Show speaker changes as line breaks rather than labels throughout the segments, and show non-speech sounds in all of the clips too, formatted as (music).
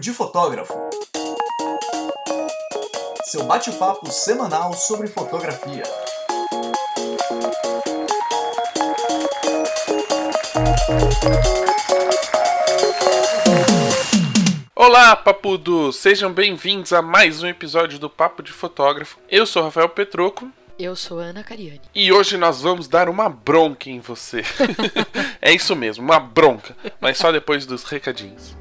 de Fotógrafo. Seu bate-papo semanal sobre fotografia.
Olá, papudos! Sejam bem-vindos a mais um episódio do Papo de Fotógrafo. Eu sou Rafael Petroco.
Eu sou Ana Cariani.
E hoje nós vamos dar uma bronca em você. (laughs) é isso mesmo, uma bronca. Mas só depois dos recadinhos.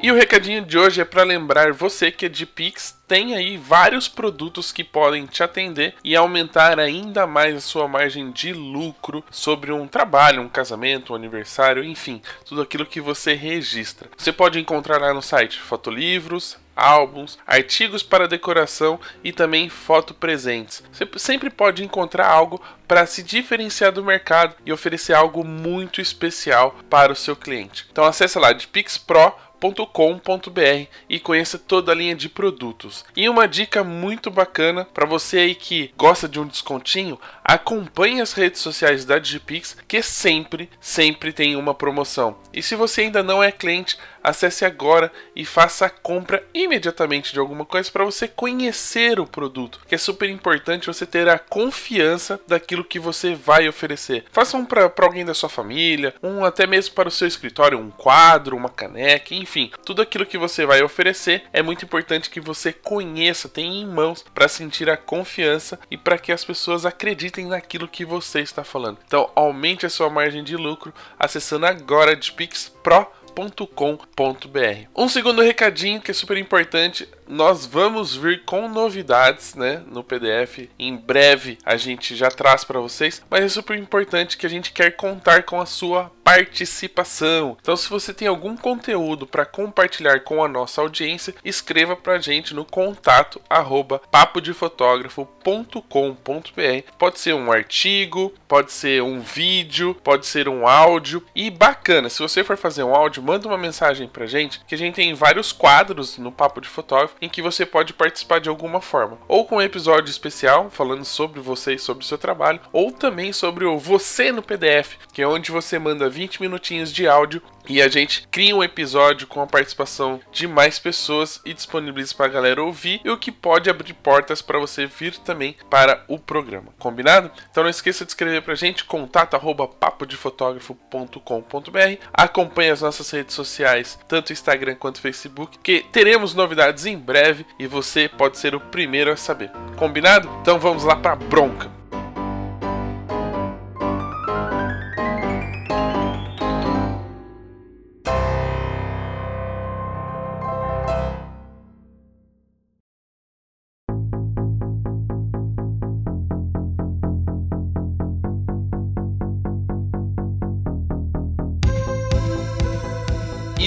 E o recadinho de hoje é para lembrar você que é de Pix tem aí vários produtos que podem te atender e aumentar ainda mais a sua margem de lucro sobre um trabalho, um casamento, um aniversário, enfim, tudo aquilo que você registra. Você pode encontrar lá no site fotolivros, álbuns, artigos para decoração e também foto presentes. Você sempre pode encontrar algo para se diferenciar do mercado e oferecer algo muito especial para o seu cliente. Então acesse lá de Pix Pro com.br e conheça toda a linha de produtos. E uma dica muito bacana para você aí que gosta de um descontinho, acompanhe as redes sociais da Digipix que sempre, sempre tem uma promoção. E se você ainda não é cliente, acesse agora e faça a compra imediatamente de alguma coisa para você conhecer o produto, que é super importante você ter a confiança daquilo que você vai oferecer. Faça um para alguém da sua família, um até mesmo para o seu escritório, um quadro, uma caneca, enfim, tudo aquilo que você vai oferecer é muito importante que você conheça, tenha em mãos para sentir a confiança e para que as pessoas acreditem naquilo que você está falando. Então, aumente a sua margem de lucro acessando agora de Pix Pro com.br. Um segundo recadinho que é super importante, nós vamos vir com novidades, né, no PDF. Em breve a gente já traz para vocês, mas é super importante que a gente quer contar com a sua participação. Então, se você tem algum conteúdo para compartilhar com a nossa audiência, escreva para a gente no contato arroba. Pode ser um artigo, pode ser um vídeo, pode ser um áudio. E bacana, se você for fazer um áudio, manda uma mensagem para a gente, que a gente tem vários quadros no Papo de Fotógrafo em que você pode participar de alguma forma. Ou com um episódio especial falando sobre você e sobre o seu trabalho, ou também sobre o Você no PDF, que é onde você manda 20 minutinhos de áudio e a gente cria um episódio com a participação de mais pessoas e disponibiliza para a galera ouvir, e o que pode abrir portas para você vir também para o programa. Combinado? Então não esqueça de escrever para a gente, contato arroba papodefotografo.com.br. Acompanhe as nossas redes sociais, tanto Instagram quanto Facebook, que teremos novidades em breve e você pode ser o primeiro a saber. Combinado? Então vamos lá para bronca.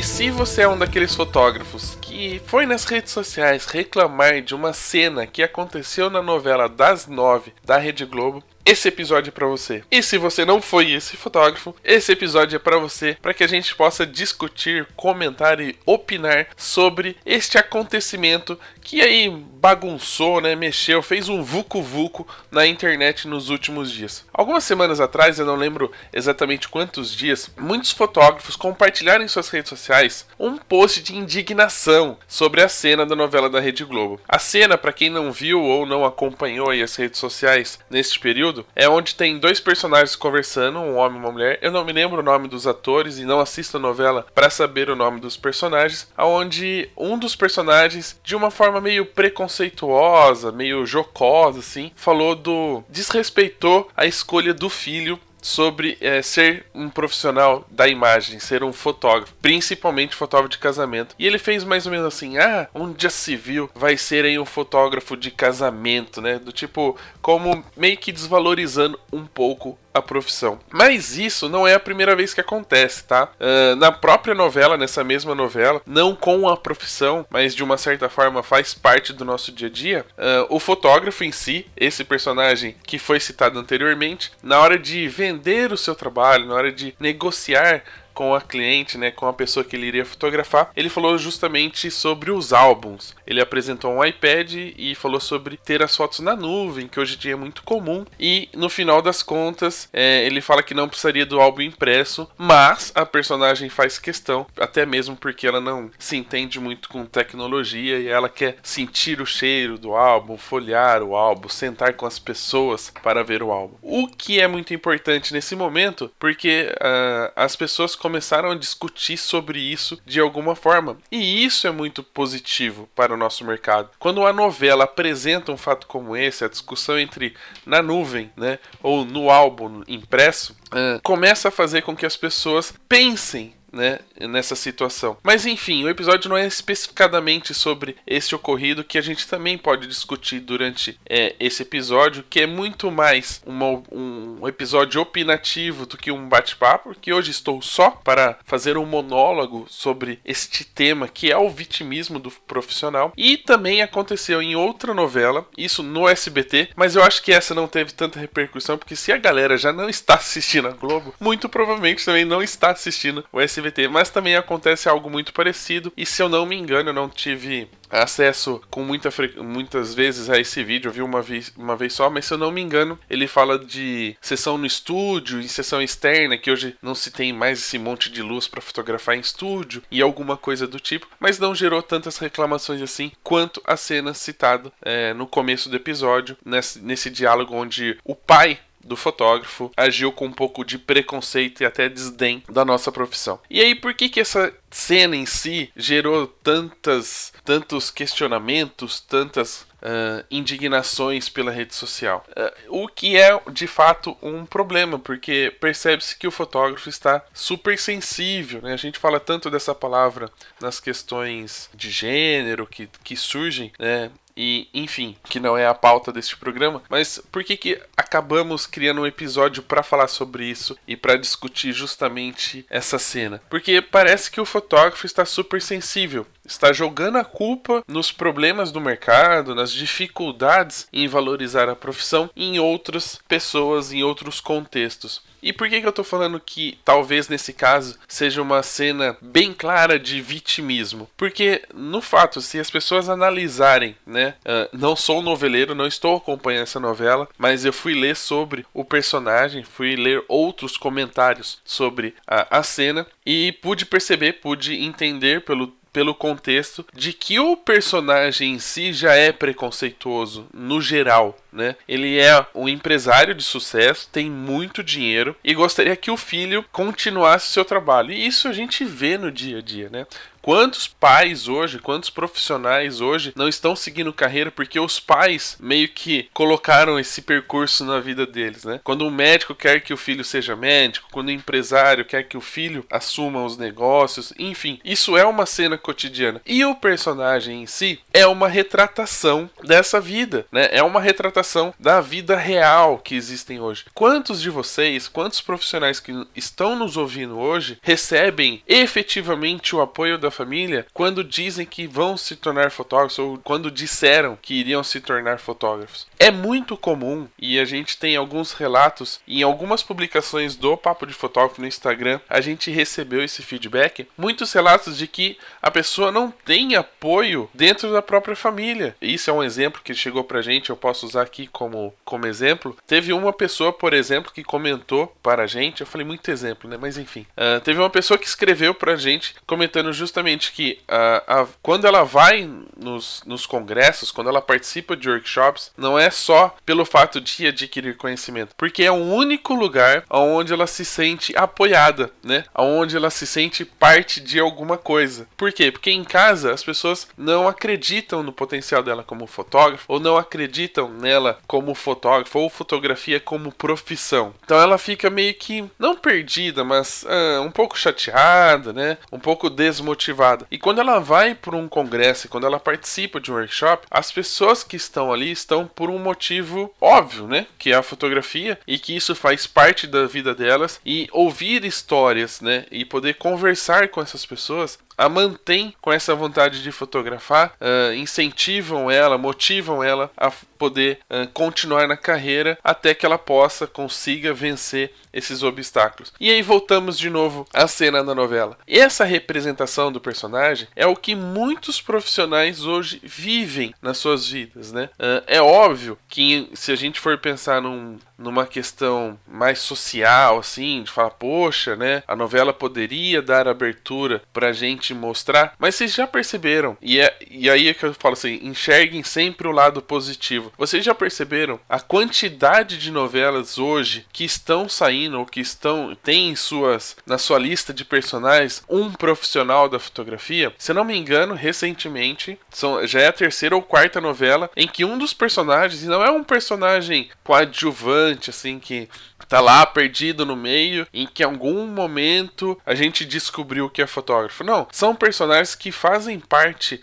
E se você é um daqueles fotógrafos que foi nas redes sociais reclamar de uma cena que aconteceu na novela das nove da Rede Globo, esse episódio é para você. E se você não foi esse fotógrafo, esse episódio é para você, para que a gente possa discutir, comentar e opinar sobre este acontecimento que aí bagunçou, né, mexeu, fez um vucu vucu na internet nos últimos dias. Algumas semanas atrás, eu não lembro exatamente quantos dias, muitos fotógrafos compartilharam em suas redes sociais um post de indignação sobre a cena da novela da Rede Globo. A cena, para quem não viu ou não acompanhou aí as redes sociais neste período, é onde tem dois personagens conversando, um homem e uma mulher. Eu não me lembro o nome dos atores e não assisto a novela para saber o nome dos personagens, aonde um dos personagens de uma forma meio preconceituosa, meio jocosa, assim, falou do. desrespeitou a escolha do filho sobre é, ser um profissional da imagem, ser um fotógrafo, principalmente fotógrafo de casamento. E ele fez mais ou menos assim: ah, um dia civil vai ser aí um fotógrafo de casamento, né? Do tipo, como meio que desvalorizando um pouco a profissão. Mas isso não é a primeira vez que acontece, tá? Uh, na própria novela, nessa mesma novela, não com a profissão, mas de uma certa forma faz parte do nosso dia a dia, uh, o fotógrafo em si, esse personagem que foi citado anteriormente, na hora de vender o seu trabalho, na hora de negociar com a cliente, né, com a pessoa que ele iria fotografar, ele falou justamente sobre os álbuns. Ele apresentou um iPad e falou sobre ter as fotos na nuvem, que hoje em dia é muito comum. E no final das contas, é, ele fala que não precisaria do álbum impresso, mas a personagem faz questão, até mesmo porque ela não se entende muito com tecnologia e ela quer sentir o cheiro do álbum, folhear o álbum, sentar com as pessoas para ver o álbum. O que é muito importante nesse momento, porque uh, as pessoas começaram a discutir sobre isso de alguma forma, e isso é muito positivo para o nosso mercado. Quando a novela apresenta um fato como esse, a discussão entre na nuvem, né, ou no álbum impresso, uh, começa a fazer com que as pessoas pensem né, nessa situação. Mas enfim, o episódio não é especificadamente sobre esse ocorrido que a gente também pode discutir durante é, esse episódio, que é muito mais uma, um episódio opinativo do que um bate-papo, que hoje estou só para fazer um monólogo sobre este tema que é o vitimismo do profissional. E também aconteceu em outra novela, isso no SBT, mas eu acho que essa não teve tanta repercussão, porque se a galera já não está assistindo a Globo, muito provavelmente também não está assistindo o SBT Mas também acontece algo muito parecido. E se eu não me engano, eu não tive acesso com muita muitas vezes a esse vídeo, eu vi uma vez, uma vez só, mas se eu não me engano, ele fala de sessão no estúdio e sessão externa, que hoje não se tem mais esse monte de luz para fotografar em estúdio e alguma coisa do tipo, mas não gerou tantas reclamações assim quanto a cena citada é, no começo do episódio, nesse, nesse diálogo onde o pai do fotógrafo agiu com um pouco de preconceito e até desdém da nossa profissão. E aí, por que que essa cena em si gerou tantas, tantos questionamentos, tantas uh, indignações pela rede social? Uh, o que é de fato um problema, porque percebe-se que o fotógrafo está super sensível. Né? A gente fala tanto dessa palavra nas questões de gênero que, que surgem, né? E, enfim, que não é a pauta deste programa, mas por que que acabamos criando um episódio para falar sobre isso e para discutir justamente essa cena? Porque parece que o fotógrafo está super sensível, está jogando a culpa nos problemas do mercado, nas dificuldades em valorizar a profissão em outras pessoas, em outros contextos. E por que, que eu tô falando que talvez nesse caso seja uma cena bem clara de vitimismo? Porque, no fato, se as pessoas analisarem, né? Uh, não sou um noveleiro, não estou acompanhando essa novela, mas eu fui ler sobre o personagem, fui ler outros comentários sobre a, a cena e pude perceber, pude entender pelo pelo contexto de que o personagem em si já é preconceituoso no geral, né? Ele é um empresário de sucesso, tem muito dinheiro e gostaria que o filho continuasse seu trabalho. E isso a gente vê no dia a dia, né? Quantos pais hoje, quantos profissionais hoje não estão seguindo carreira porque os pais meio que colocaram esse percurso na vida deles, né? Quando um médico quer que o filho seja médico, quando o um empresário quer que o filho assuma os negócios, enfim, isso é uma cena cotidiana. E o personagem em si é uma retratação dessa vida, né? É uma retratação da vida real que existem hoje. Quantos de vocês, quantos profissionais que estão nos ouvindo hoje recebem efetivamente o apoio da família quando dizem que vão se tornar fotógrafos ou quando disseram que iriam se tornar fotógrafos. É muito comum e a gente tem alguns relatos em algumas publicações do Papo de Fotógrafo no Instagram, a gente recebeu esse feedback, muitos relatos de que a pessoa não tem apoio dentro da própria família. Isso é um exemplo que chegou pra gente, eu posso usar aqui como, como exemplo. Teve uma pessoa, por exemplo, que comentou para a gente, eu falei muito exemplo, né? Mas enfim, uh, teve uma pessoa que escreveu pra gente comentando justamente justamente que uh, a, quando ela vai nos, nos congressos, quando ela participa de workshops, não é só pelo fato de adquirir conhecimento, porque é o único lugar onde ela se sente apoiada, né? Onde ela se sente parte de alguma coisa. Por quê? Porque em casa as pessoas não acreditam no potencial dela como fotógrafo, ou não acreditam nela como fotógrafo, ou fotografia como profissão. Então ela fica meio que, não perdida, mas uh, um pouco chateada, né? Um pouco desmotivada motivada. E quando ela vai para um congresso, quando ela participa de um workshop, as pessoas que estão ali estão por um motivo óbvio, né? Que é a fotografia e que isso faz parte da vida delas e ouvir histórias, né? E poder conversar com essas pessoas a mantém com essa vontade de fotografar, uh, incentivam ela, motivam ela a poder uh, continuar na carreira até que ela possa, consiga vencer esses obstáculos. E aí voltamos de novo à cena da novela. Essa representação do personagem é o que muitos profissionais hoje vivem nas suas vidas, né? Uh, é óbvio que se a gente for pensar num, numa questão mais social, assim, de falar, poxa, né? A novela poderia dar abertura pra gente mostrar, mas vocês já perceberam, e, é, e aí é que eu falo assim, enxerguem sempre o lado positivo. Vocês já perceberam a quantidade de novelas hoje que estão saindo ou que estão tem em suas na sua lista de personagens um profissional da fotografia? Se não me engano, recentemente são, já é a terceira ou quarta novela em que um dos personagens não é um personagem coadjuvante assim que tá lá perdido no meio, em que em algum momento a gente descobriu que é fotógrafo. Não, são personagens que fazem parte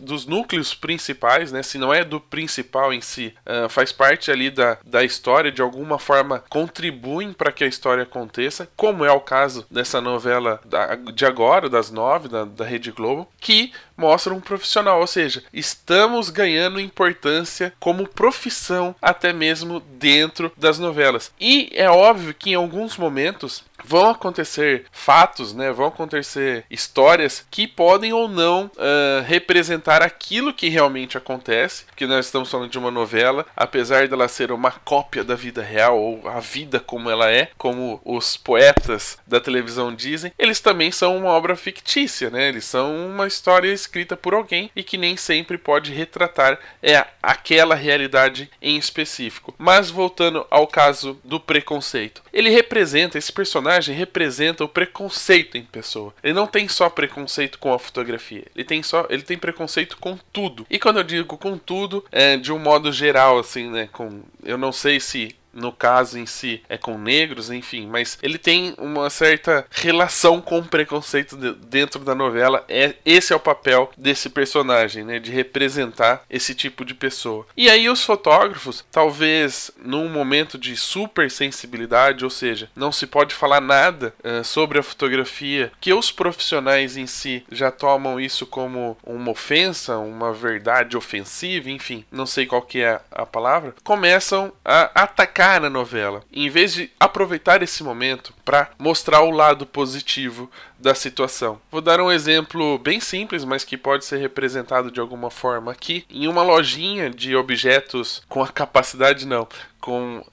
dos núcleos principais, né? Se não é do principal em si, uh, faz parte ali da, da história, de alguma forma contribuem para que a história aconteça, como é o caso dessa novela da, de agora, das nove, da, da Rede Globo, que mostra um profissional, ou seja, estamos ganhando importância como profissão até mesmo dentro das novelas. E é óbvio que em alguns momentos vão acontecer fatos, né? Vão acontecer histórias que podem ou não uh, representar aquilo que realmente acontece. Que nós estamos falando de uma novela, apesar dela ser uma cópia da vida real ou a vida como ela é, como os poetas da televisão dizem, eles também são uma obra fictícia, né? Eles são uma história escrita por alguém e que nem sempre pode retratar é aquela realidade em específico. Mas voltando ao caso do preconceito, ele representa esse personagem representa o preconceito em pessoa. Ele não tem só preconceito com a fotografia, ele tem só, ele tem preconceito com tudo. E quando eu digo com tudo, é de um modo geral assim, né, com eu não sei se no caso em si é com negros, enfim, mas ele tem uma certa relação com o preconceito dentro da novela. É esse é o papel desse personagem, né, de representar esse tipo de pessoa. E aí os fotógrafos, talvez num momento de super sensibilidade, ou seja, não se pode falar nada uh, sobre a fotografia, que os profissionais em si já tomam isso como uma ofensa, uma verdade ofensiva, enfim, não sei qual que é a palavra, começam a atacar na novela, em vez de aproveitar esse momento para mostrar o lado positivo da situação. Vou dar um exemplo bem simples, mas que pode ser representado de alguma forma aqui. Em uma lojinha de objetos com a capacidade, não, com uh,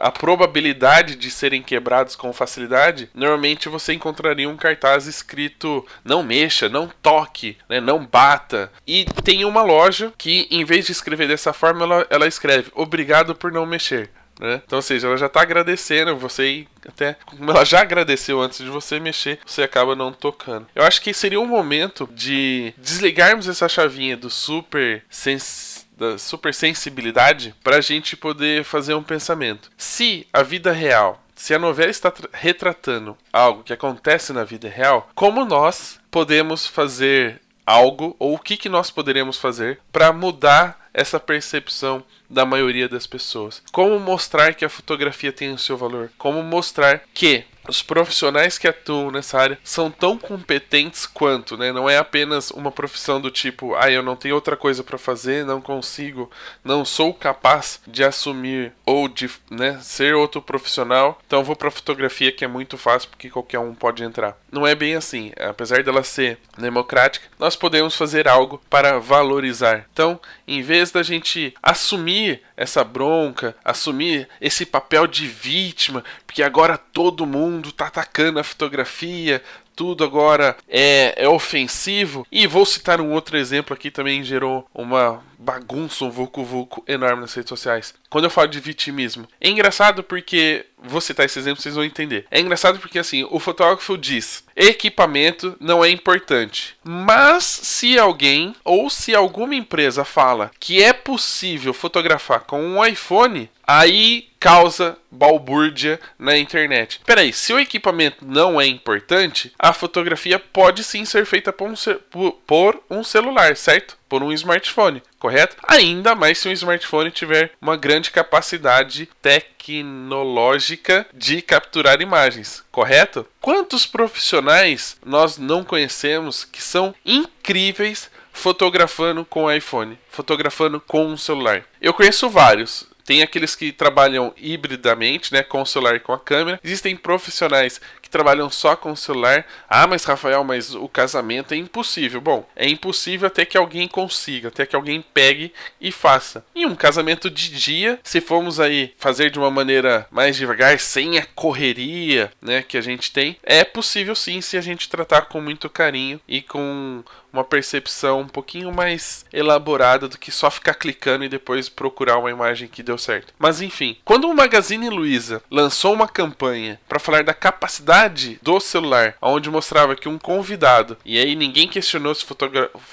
a probabilidade de serem quebrados com facilidade, normalmente você encontraria um cartaz escrito não mexa, não toque, né, não bata. E tem uma loja que, em vez de escrever dessa forma, ela, ela escreve obrigado por não mexer. Né? Então, ou seja, ela já está agradecendo você e até como ela já agradeceu antes de você mexer, você acaba não tocando. Eu acho que seria um momento de desligarmos essa chavinha do super sens da super sensibilidade para a gente poder fazer um pensamento. Se a vida real se a novela está retratando algo que acontece na vida real, como nós podemos fazer algo ou o que, que nós poderemos fazer para mudar essa percepção da maioria das pessoas. Como mostrar que a fotografia tem o seu valor? Como mostrar que os profissionais que atuam nessa área são tão competentes quanto, né? Não é apenas uma profissão do tipo, ah, eu não tenho outra coisa para fazer, não consigo, não sou capaz de assumir ou de, né, ser outro profissional, então vou para fotografia que é muito fácil porque qualquer um pode entrar. Não é bem assim. Apesar dela ser democrática, nós podemos fazer algo para valorizar. Então, em vez da gente assumir essa bronca, assumir esse papel de vítima, porque agora todo mundo tá atacando a fotografia, tudo agora é, é ofensivo. E vou citar um outro exemplo aqui também gerou uma bagunça, um vucu-vucu enorme nas redes sociais. Quando eu falo de vitimismo, é engraçado porque vou citar esse exemplo, vocês vão entender. É engraçado porque assim, o fotógrafo diz: equipamento não é importante. Mas se alguém ou se alguma empresa fala que é possível fotografar com um iPhone, aí causa balbúrdia na internet. Peraí, se o equipamento não é importante, a fotografia pode sim ser feita por um, por um celular, certo? Por um smartphone correto? Ainda mais se um smartphone tiver uma grande capacidade tecnológica de capturar imagens, correto? Quantos profissionais nós não conhecemos que são incríveis fotografando com iPhone, fotografando com um celular? Eu conheço vários. Tem aqueles que trabalham hibridamente, né, com o celular e com a câmera. Existem profissionais trabalham só com o celular. Ah, mas Rafael, mas o casamento é impossível. Bom, é impossível até que alguém consiga, até que alguém pegue e faça. E um casamento de dia, se formos aí fazer de uma maneira mais devagar, sem a correria, né, que a gente tem, é possível sim se a gente tratar com muito carinho e com uma percepção um pouquinho mais elaborada do que só ficar clicando e depois procurar uma imagem que deu certo. Mas enfim, quando o Magazine Luiza lançou uma campanha para falar da capacidade do celular, onde mostrava que um convidado, e aí ninguém questionou se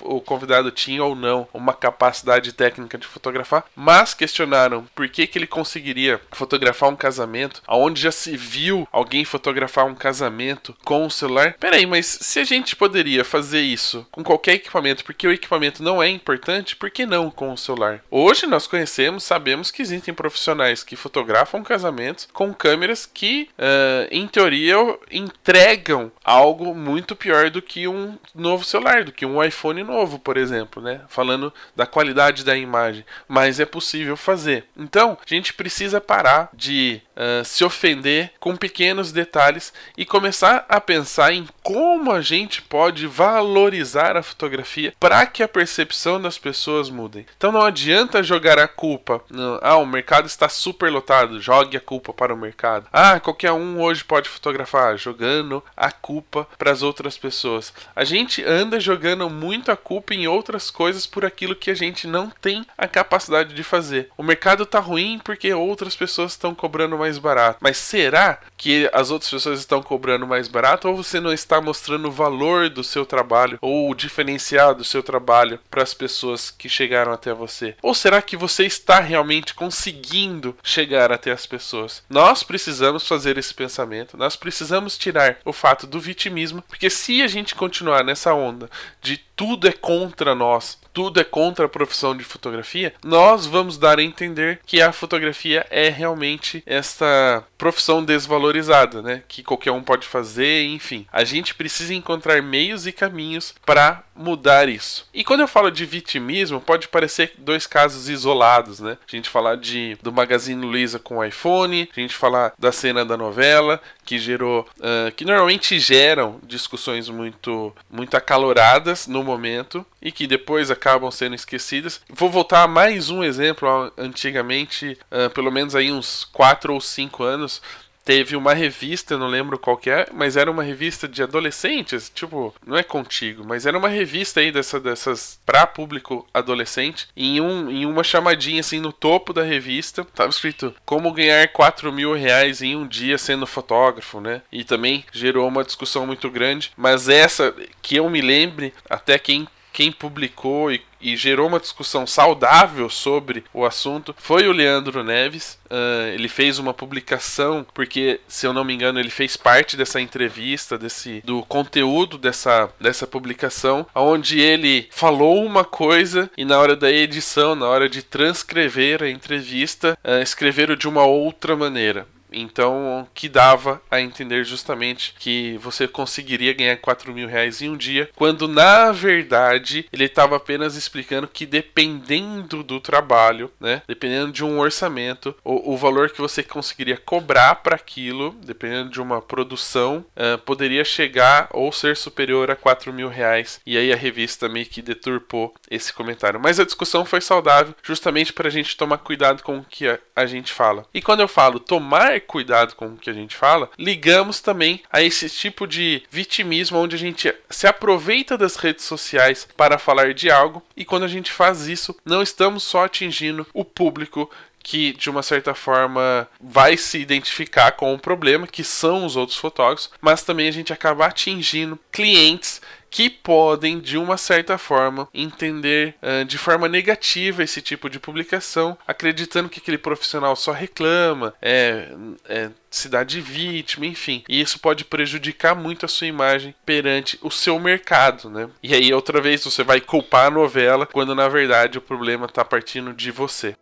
o convidado tinha ou não uma capacidade técnica de fotografar, mas questionaram por que, que ele conseguiria fotografar um casamento, aonde já se viu alguém fotografar um casamento com o celular. Peraí, mas se a gente poderia fazer isso com qualquer equipamento, porque o equipamento não é importante, por que não com o celular? Hoje nós conhecemos, sabemos que existem profissionais que fotografam casamentos com câmeras que, uh, em teoria, entregam algo muito pior do que um novo celular, do que um iPhone novo, por exemplo, né? Falando da qualidade da imagem, mas é possível fazer. Então, a gente precisa parar de uh, se ofender com pequenos detalhes e começar a pensar em como a gente pode valorizar a fotografia para que a percepção das pessoas mudem. Então não adianta jogar a culpa. Ah, o mercado está super lotado, jogue a culpa para o mercado. Ah, qualquer um hoje pode fotografar, jogando a culpa para as outras pessoas. A gente anda jogando muito a culpa em outras coisas por aquilo que a gente não tem a capacidade de fazer. O mercado está ruim porque outras pessoas estão cobrando mais barato. Mas será que as outras pessoas estão cobrando mais barato ou você não está mostrando o valor do seu trabalho ou o diferencial do seu trabalho para as pessoas que chegaram até você? Ou será que você está realmente conseguindo chegar até as pessoas? Nós precisamos fazer esse pensamento, nós precisamos tirar o fato do vitimismo, porque se a gente continuar nessa onda de tudo é contra nós, tudo é contra a profissão de fotografia, nós vamos dar a entender que a fotografia é realmente esta profissão desvalorizada, né? Que qualquer um pode fazer, enfim. A gente precisa encontrar meios e caminhos para mudar isso. E quando eu falo de vitimismo, pode parecer dois casos isolados, né? A gente falar de do Magazine Luiza com o iPhone, a gente falar da cena da novela que gerou, uh, que normalmente geram discussões muito muito acaloradas no momento e que depois acabam sendo esquecidas. Vou voltar a mais um exemplo. Antigamente, uh, pelo menos aí uns 4 ou 5 anos, teve uma revista, não lembro qual que é, mas era uma revista de adolescentes, tipo, não é contigo, mas era uma revista aí dessa, dessas para público adolescente. em, um, em uma chamadinha assim no topo da revista, tava escrito como ganhar 4 mil reais em um dia sendo fotógrafo, né? E também gerou uma discussão muito grande, mas essa que eu me lembre, até quem quem publicou e, e, gerou uma discussão saudável sobre o assunto foi o Leandro Neves. Uh, ele fez uma publicação, porque, se eu não me engano, ele fez parte dessa entrevista, desse do conteúdo dessa, dessa publicação, onde ele falou uma coisa e na hora da edição, na hora de transcrever a entrevista, uh, escreveram de uma outra maneira. Então, que dava a entender justamente que você conseguiria ganhar 4 mil reais em um dia, quando na verdade ele estava apenas explicando que dependendo do trabalho, né, dependendo de um orçamento, o, o valor que você conseguiria cobrar para aquilo, dependendo de uma produção, uh, poderia chegar ou ser superior a 4 mil reais. E aí a revista meio que deturpou esse comentário. Mas a discussão foi saudável, justamente para a gente tomar cuidado com o que a, a gente fala. E quando eu falo tomar cuidado com o que a gente fala, ligamos também a esse tipo de vitimismo onde a gente se aproveita das redes sociais para falar de algo e quando a gente faz isso, não estamos só atingindo o público que de uma certa forma vai se identificar com o problema, que são os outros fotógrafos, mas também a gente acaba atingindo clientes que podem, de uma certa forma, entender uh, de forma negativa esse tipo de publicação, acreditando que aquele profissional só reclama, é, é se dá de vítima, enfim. E isso pode prejudicar muito a sua imagem perante o seu mercado, né? E aí outra vez você vai culpar a novela quando na verdade o problema está partindo de você.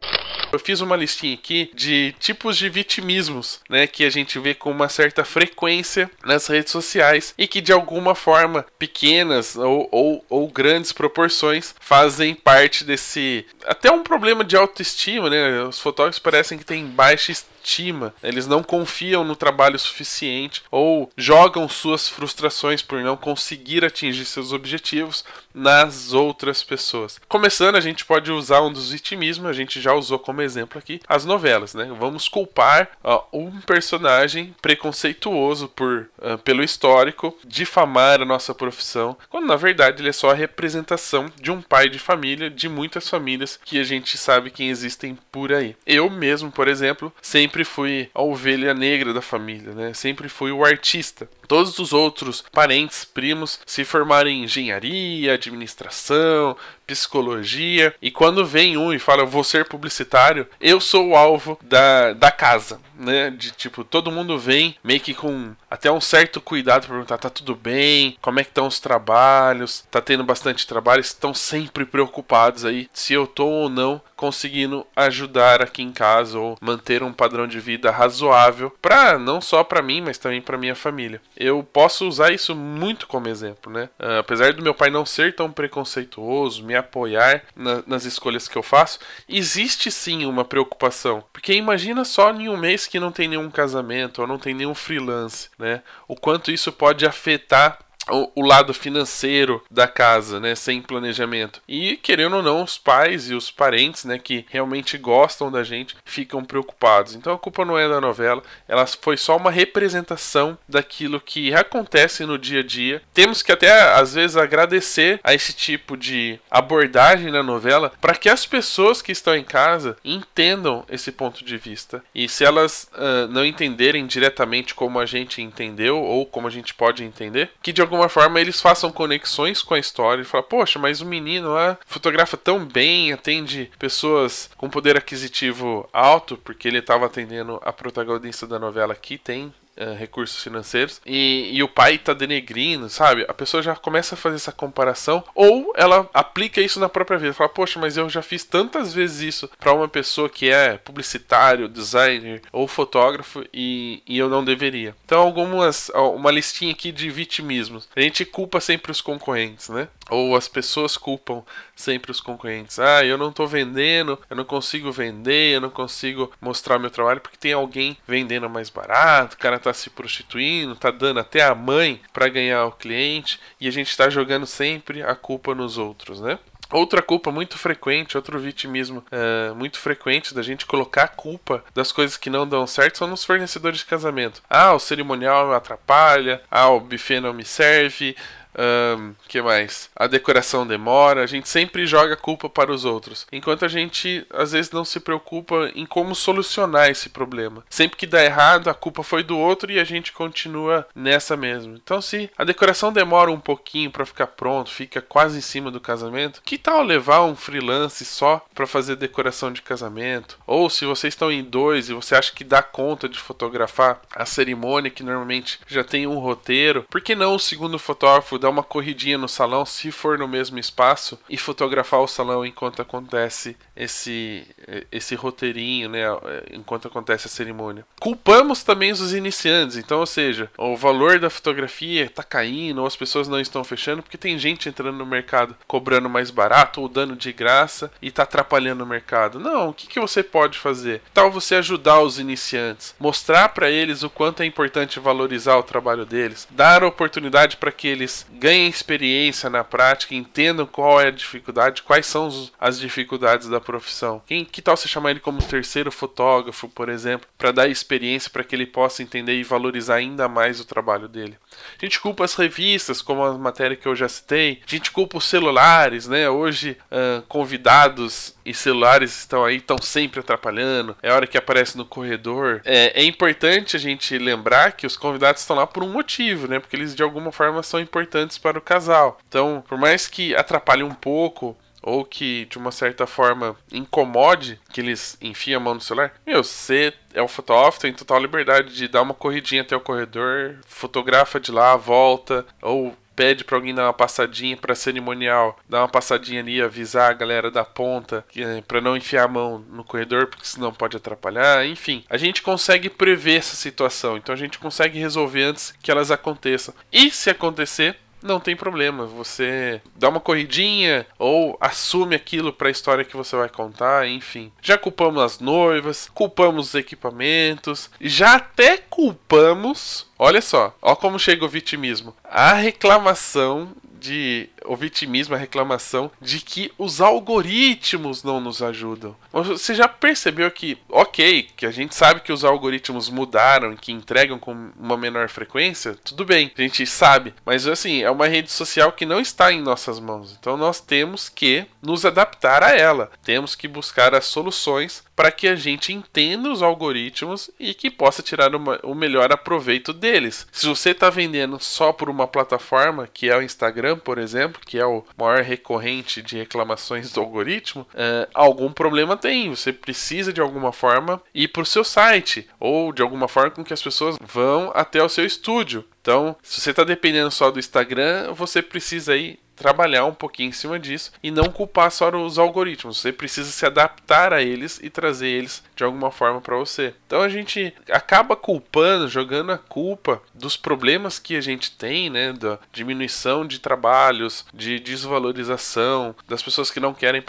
Eu fiz uma listinha aqui de tipos de vitimismos, né, que a gente vê com uma certa frequência nas redes sociais e que de alguma forma pequenas ou, ou, ou grandes proporções fazem parte desse até um problema de autoestima, né? Os fotógrafos parecem que têm baixa eles não confiam no trabalho suficiente ou jogam suas frustrações por não conseguir atingir seus objetivos nas outras pessoas. Começando, a gente pode usar um dos vitimismos, a gente já usou como exemplo aqui as novelas, né? Vamos culpar uh, um personagem preconceituoso por uh, pelo histórico difamar a nossa profissão, quando na verdade ele é só a representação de um pai de família, de muitas famílias que a gente sabe que existem por aí. Eu mesmo, por exemplo, sempre fui a ovelha negra da família, né? Sempre fui o artista. Todos os outros parentes, primos, se formaram em engenharia, administração, psicologia. E quando vem um e fala, vou ser publicitário, eu sou o alvo da, da casa, né? De tipo, todo mundo vem meio que com até um certo cuidado para perguntar, tá tudo bem? Como é que estão os trabalhos? Tá tendo bastante trabalho? Estão sempre preocupados aí se eu tô ou não conseguindo ajudar aqui em casa ou manter um padrão de vida razoável para não só para mim, mas também para minha família. Eu posso usar isso muito como exemplo, né? Uh, apesar do meu pai não ser tão preconceituoso, me apoiar na, nas escolhas que eu faço, existe sim uma preocupação. Porque imagina só em um mês que não tem nenhum casamento ou não tem nenhum freelance, né? O quanto isso pode afetar o, lado financeiro da casa, né, sem planejamento. E querendo ou não, os pais e os parentes, né, que realmente gostam da gente, ficam preocupados. Então a culpa não é da novela, ela foi só uma representação daquilo que acontece no dia a dia. Temos que até às vezes agradecer a esse tipo de abordagem na novela para que as pessoas que estão em casa entendam esse ponto de vista. E se elas uh, não entenderem diretamente como a gente entendeu ou como a gente pode entender, que de alguma alguma forma eles façam conexões com a história e falam, poxa, mas o menino lá fotografa tão bem, atende pessoas com poder aquisitivo alto, porque ele estava atendendo a protagonista da novela que tem uh, recursos financeiros e, e, o pai tá denegrindo, sabe? A pessoa já começa a fazer essa comparação ou ela aplica isso na própria vida. Fala, poxa, mas eu já fiz tantas vezes isso para uma pessoa que é publicitário, designer ou fotógrafo e, e eu não deveria. Então, algumas, uma listinha aqui de vitimismos. A gente culpa sempre os concorrentes, né? Ou as pessoas culpam sempre os concorrentes. Ah, eu não estou vendendo, eu não consigo vender, eu não consigo mostrar meu trabalho porque tem alguém vendendo mais barato, o cara está se prostituindo, está dando até a mãe para ganhar o cliente e a gente está jogando sempre a culpa nos outros, né? Outra culpa muito frequente, outro vitimismo uh, muito frequente da gente colocar a culpa das coisas que não dão certo são nos fornecedores de casamento. Ah, o cerimonial me atrapalha, ah, o buffet não me serve, um, que mais? A decoração demora, a gente sempre joga a culpa para os outros. Enquanto a gente às vezes não se preocupa em como solucionar esse problema. Sempre que dá errado, a culpa foi do outro e a gente continua nessa mesmo. Então, se a decoração demora um pouquinho para ficar pronto, fica quase em cima do casamento, que tal levar um freelance só para fazer decoração de casamento? Ou se vocês estão em dois e você acha que dá conta de fotografar a cerimônia, que normalmente já tem um roteiro, por que não o segundo fotógrafo dar uma corridinha no salão, se for no mesmo espaço, e fotografar o salão enquanto acontece esse, esse roteirinho, né? Enquanto acontece a cerimônia. Culpamos também os iniciantes, então, ou seja, o valor da fotografia está caindo, ou as pessoas não estão fechando, porque tem gente entrando no mercado cobrando mais barato ou dando de graça e está atrapalhando o mercado. Não, o que, que você pode fazer? Tal você ajudar os iniciantes, mostrar para eles o quanto é importante valorizar o trabalho deles, dar oportunidade para que eles ganhem experiência na prática, entendam qual é a dificuldade, quais são as dificuldades da profissão. Quem, que tal você chamar ele como terceiro fotógrafo, por exemplo, para dar experiência para que ele possa entender e valorizar ainda mais o trabalho dele? A gente culpa as revistas, como a matéria que eu já citei. A gente culpa os celulares, né? Hoje, uh, convidados e celulares estão aí, estão sempre atrapalhando. É hora que aparece no corredor. É, é importante a gente lembrar que os convidados estão lá por um motivo, né? Porque eles de alguma forma são importantes para o casal. Então, por mais que atrapalhe um pouco ou que de uma certa forma incomode que eles enfiem a mão no celular, meu, você é o fotógrafo, tem total liberdade de dar uma corridinha até o corredor, fotografa de lá, volta, ou pede para alguém dar uma passadinha para cerimonial, dar uma passadinha ali, avisar a galera da ponta é, para não enfiar a mão no corredor, porque senão pode atrapalhar. Enfim, a gente consegue prever essa situação, então a gente consegue resolver antes que elas aconteçam. E se acontecer, não tem problema. Você dá uma corridinha ou assume aquilo para a história que você vai contar, enfim. Já culpamos as noivas, culpamos os equipamentos, já até culpamos. Olha só, ó como chega o vitimismo. A reclamação de o vitimismo, a reclamação de que os algoritmos não nos ajudam. Você já percebeu que, ok, que a gente sabe que os algoritmos mudaram que entregam com uma menor frequência? Tudo bem, a gente sabe, mas assim, é uma rede social que não está em nossas mãos. Então nós temos que nos adaptar a ela. Temos que buscar as soluções para que a gente entenda os algoritmos e que possa tirar uma, o melhor aproveito deles. Se você está vendendo só por uma plataforma, que é o Instagram, por exemplo, que é o maior recorrente de reclamações do algoritmo, é, algum problema tem. Você precisa de alguma forma ir para o seu site ou de alguma forma com que as pessoas vão até o seu estúdio. Então, se você está dependendo só do Instagram, você precisa ir trabalhar um pouquinho em cima disso e não culpar só os algoritmos. Você precisa se adaptar a eles e trazer eles de alguma forma para você. Então a gente acaba culpando, jogando a culpa dos problemas que a gente tem, né, da diminuição de trabalhos, de desvalorização, das pessoas que não querem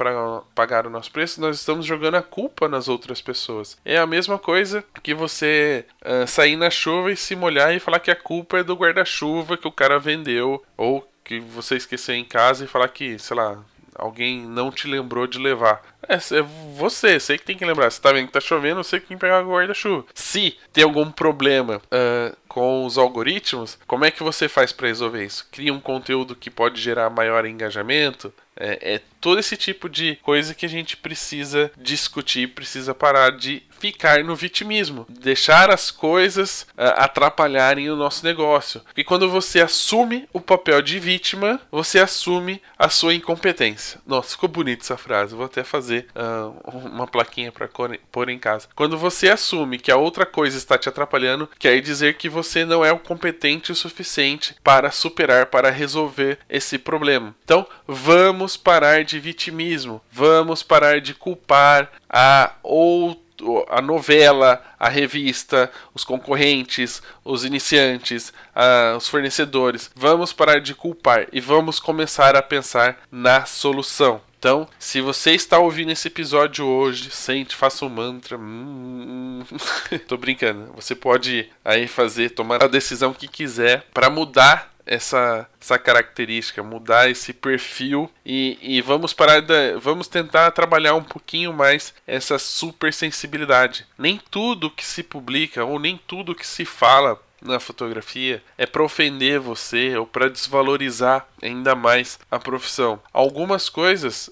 pagar o nosso preço, nós estamos jogando a culpa nas outras pessoas. É a mesma coisa que você uh, sair na chuva e se molhar e falar que a culpa é do guarda-chuva que o cara vendeu ou que você esqueceu em casa e falar que, sei lá, alguém não te lembrou de levar. É, é você, sei que tem que lembrar. Você tá vendo que tá chovendo, você que tem que pegar guarda-chuva. Se tem algum problema uh, com os algoritmos, como é que você faz para resolver isso? Cria um conteúdo que pode gerar maior engajamento? É, é, todo esse tipo de coisa que a gente precisa discutir, precisa parar de ficar no vitimismo, deixar as coisas uh, atrapalharem o nosso negócio. Porque quando você assume o papel de vítima, você assume a sua incompetência. Nossa, ficou bonita essa frase. Vou até fazer uh, uma plaquinha para pôr em casa. Quando você assume que a outra coisa está te atrapalhando, quer dizer que você não é o competente o suficiente para superar, para resolver esse problema. Então, vamos parar de vitimismo, vamos parar de culpar a outro a novela, a revista, os concorrentes, os iniciantes, uh, os fornecedores. Vamos parar de culpar e vamos começar a pensar na solução. Então, se você está ouvindo esse episódio hoje, sente, faça um mantra. Hum, (laughs) tô brincando. Você pode aí fazer, tomar a decisão que quiser para mudar essa, essa característica, mudar esse perfil e, e vamos parar da, vamos tentar trabalhar um pouquinho mais essa super sensibilidade. Nem tudo que se publica ou nem tudo que se fala na fotografia é para ofender você ou para desvalorizar ainda mais a profissão. Algumas coisas,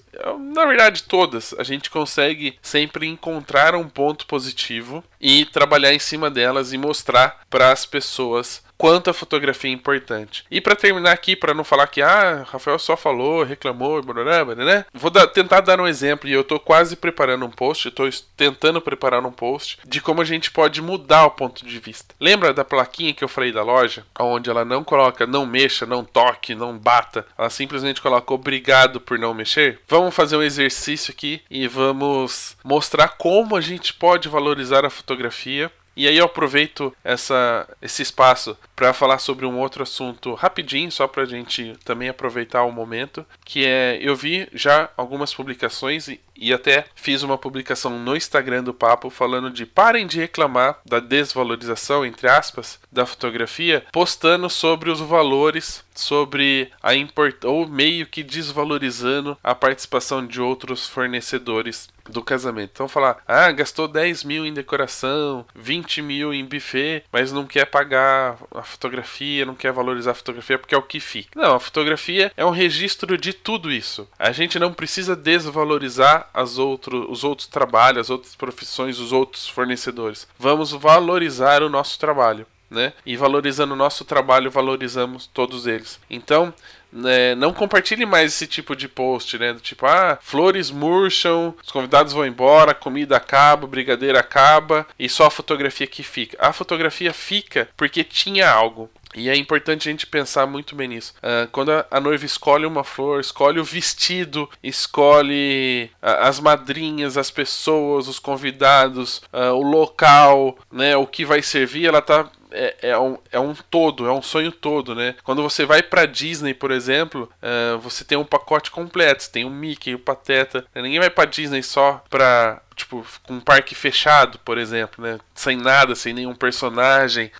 na verdade todas, a gente consegue sempre encontrar um ponto positivo e trabalhar em cima delas e mostrar para as pessoas quanto a fotografia é importante. E para terminar aqui, para não falar que ah, Rafael só falou, reclamou, né? Vou dar, tentar dar um exemplo e eu estou quase preparando um post, estou tentando preparar um post de como a gente pode mudar o ponto de vista. Lembra da plaquinha que eu falei da loja, onde ela não coloca não mexa, não toque, não bata, ela simplesmente coloca obrigado por não mexer? Vamos fazer um exercício aqui e vamos mostrar como a gente pode valorizar a fotografia e aí eu aproveito essa, esse espaço para falar sobre um outro assunto rapidinho, só para a gente também aproveitar o momento, que é eu vi já algumas publicações e, e até fiz uma publicação no Instagram do Papo falando de parem de reclamar da desvalorização, entre aspas, da fotografia, postando sobre os valores, sobre a import ou meio que desvalorizando a participação de outros fornecedores do casamento. Então falar, ah, gastou 10 mil em decoração, 20 mil em buffet, mas não quer pagar a fotografia, não quer valorizar a fotografia porque é o que fica. Não, a fotografia é um registro de tudo isso. A gente não precisa desvalorizar as outro, os outros trabalhos, as outras profissões, os outros fornecedores. Vamos valorizar o nosso trabalho. Né? E valorizando o nosso trabalho, valorizamos todos eles. Então, né, não compartilhe mais esse tipo de post, né? Do tipo, ah, flores murcham, os convidados vão embora, a comida acaba, brigadeiro acaba e só a fotografia que fica. A fotografia fica porque tinha algo. E é importante a gente pensar muito bem nisso. Uh, quando a, a, noiva escolhe uma flor, escolhe o vestido, escolhe uh, as madrinhas, as pessoas, os convidados, uh, o local, né, o que vai servir, ela tá é, é, um, é um todo, é um sonho todo, né? Quando você vai pra Disney, por exemplo, uh, você tem um pacote completo. Você tem o Mickey, o Pateta. Ninguém vai pra Disney só pra tipo, com um parque fechado, por exemplo, né? Sem nada, sem nenhum personagem,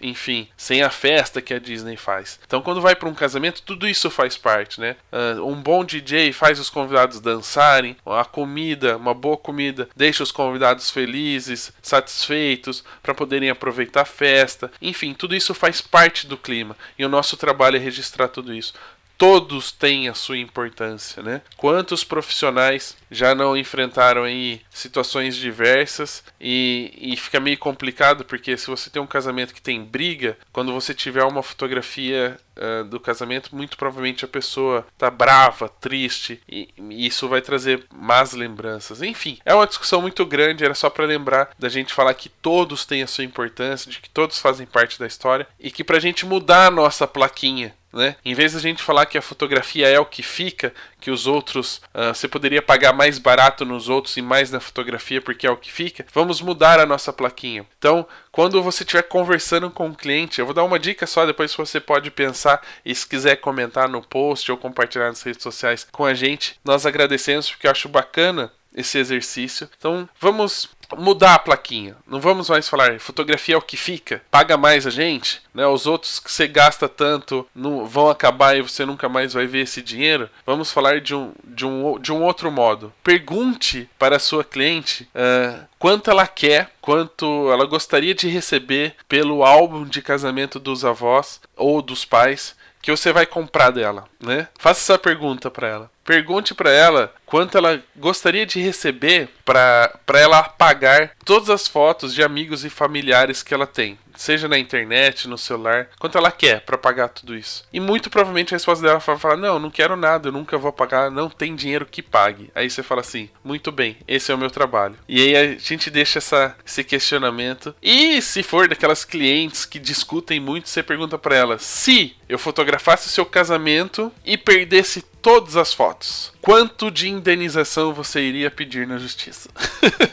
enfim, sem a festa que a Disney faz. Então, quando vai para um casamento, tudo isso faz parte, né? Um bom DJ faz os convidados dançarem, a comida, uma boa comida, deixa os convidados felizes, satisfeitos, para poderem aproveitar a festa. Enfim, tudo isso faz parte do clima e o nosso trabalho é registrar tudo isso todos têm a sua importância, né? Quantos profissionais já não enfrentaram aí situações diversas e, e fica meio complicado porque se você tem um casamento que tem briga, quando você tiver uma fotografia uh, do casamento, muito provavelmente a pessoa tá brava, triste e, e isso vai trazer más lembranças. Enfim, é uma discussão muito grande, era só para lembrar da gente falar que todos têm a sua importância, de que todos fazem parte da história e que pra gente mudar a nossa plaquinha né? Em vez da gente falar que a fotografia é o que fica, que os outros uh, você poderia pagar mais barato nos outros e mais na fotografia porque é o que fica, vamos mudar a nossa plaquinha. Então, quando você estiver conversando com o um cliente, eu vou dar uma dica só, depois você pode pensar e se quiser comentar no post ou compartilhar nas redes sociais com a gente, nós agradecemos porque eu acho bacana esse exercício. Então, vamos mudar a plaquinha. Não vamos mais falar fotografia é o que fica, paga mais a gente, né? Os outros que você gasta tanto não vão acabar e você nunca mais vai ver esse dinheiro. Vamos falar de um, de um, de um outro modo. Pergunte para a sua cliente uh, quanto ela quer, quanto ela gostaria de receber pelo álbum de casamento dos avós ou dos pais que você vai comprar dela, né? Faça essa pergunta para ela. Pergunte para ela quanto ela gostaria de receber para ela apagar todas as fotos de amigos e familiares que ela tem, seja na internet, no celular, quanto ela quer para pagar tudo isso. E muito provavelmente a resposta dela vai falar: "Não, não quero nada, eu nunca vou pagar, não tem dinheiro que pague". Aí você fala assim: "Muito bem, esse é o meu trabalho". E aí a gente deixa essa, esse questionamento. E se for daquelas clientes que discutem muito, você pergunta para ela: "Se eu fotografasse o seu casamento e perdesse todas as fotos. Quanto de indenização você iria pedir na justiça?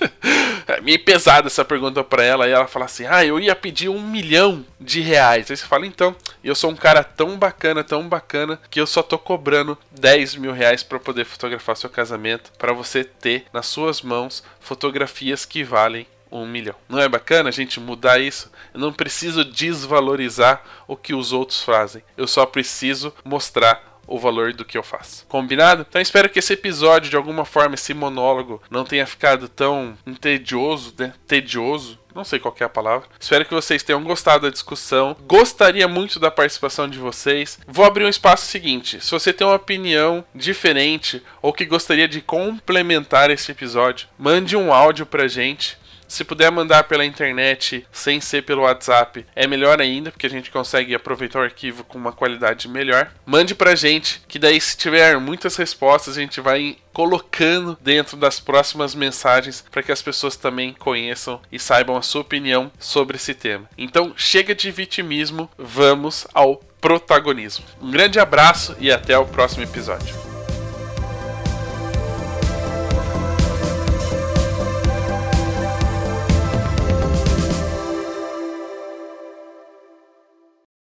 (laughs) é meio pesada essa pergunta para ela. E ela fala assim: Ah, eu ia pedir um milhão de reais. Aí você fala: Então, eu sou um cara tão bacana, tão bacana, que eu só tô cobrando 10 mil reais para poder fotografar seu casamento, para você ter nas suas mãos fotografias que valem um milhão. Não é bacana a gente mudar isso? Eu não preciso desvalorizar o que os outros fazem. Eu só preciso mostrar o valor do que eu faço. Combinado? Então espero que esse episódio, de alguma forma, esse monólogo, não tenha ficado tão tedioso, né? Tedioso. Não sei qual é a palavra. Espero que vocês tenham gostado da discussão. Gostaria muito da participação de vocês. Vou abrir um espaço seguinte. Se você tem uma opinião diferente ou que gostaria de complementar esse episódio, mande um áudio pra gente se puder mandar pela internet sem ser pelo WhatsApp, é melhor ainda, porque a gente consegue aproveitar o arquivo com uma qualidade melhor. Mande pra gente, que daí se tiver muitas respostas, a gente vai colocando dentro das próximas mensagens para que as pessoas também conheçam e saibam a sua opinião sobre esse tema. Então, chega de vitimismo, vamos ao protagonismo. Um grande abraço e até o próximo episódio.